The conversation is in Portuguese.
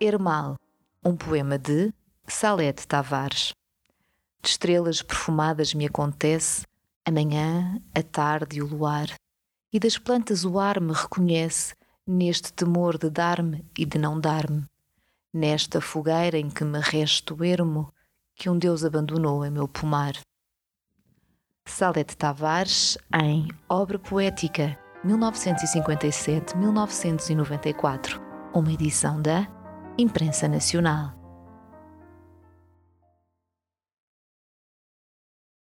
Hermal, um poema de Salete Tavares. De estrelas perfumadas me acontece a manhã, a tarde e o luar, e das plantas o ar me reconhece neste temor de dar-me e de não dar-me, nesta fogueira em que me resto ermo que um Deus abandonou em meu pomar. Salete Tavares em Obra Poética 1957-1994, uma edição da Imprensa Nacional.